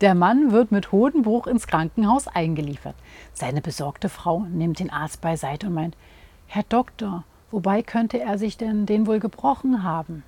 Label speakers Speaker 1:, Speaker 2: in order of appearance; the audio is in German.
Speaker 1: Der Mann wird mit Hodenbruch ins Krankenhaus eingeliefert. Seine besorgte Frau nimmt den Arzt beiseite und meint, Herr Doktor, wobei könnte er sich denn den wohl gebrochen haben?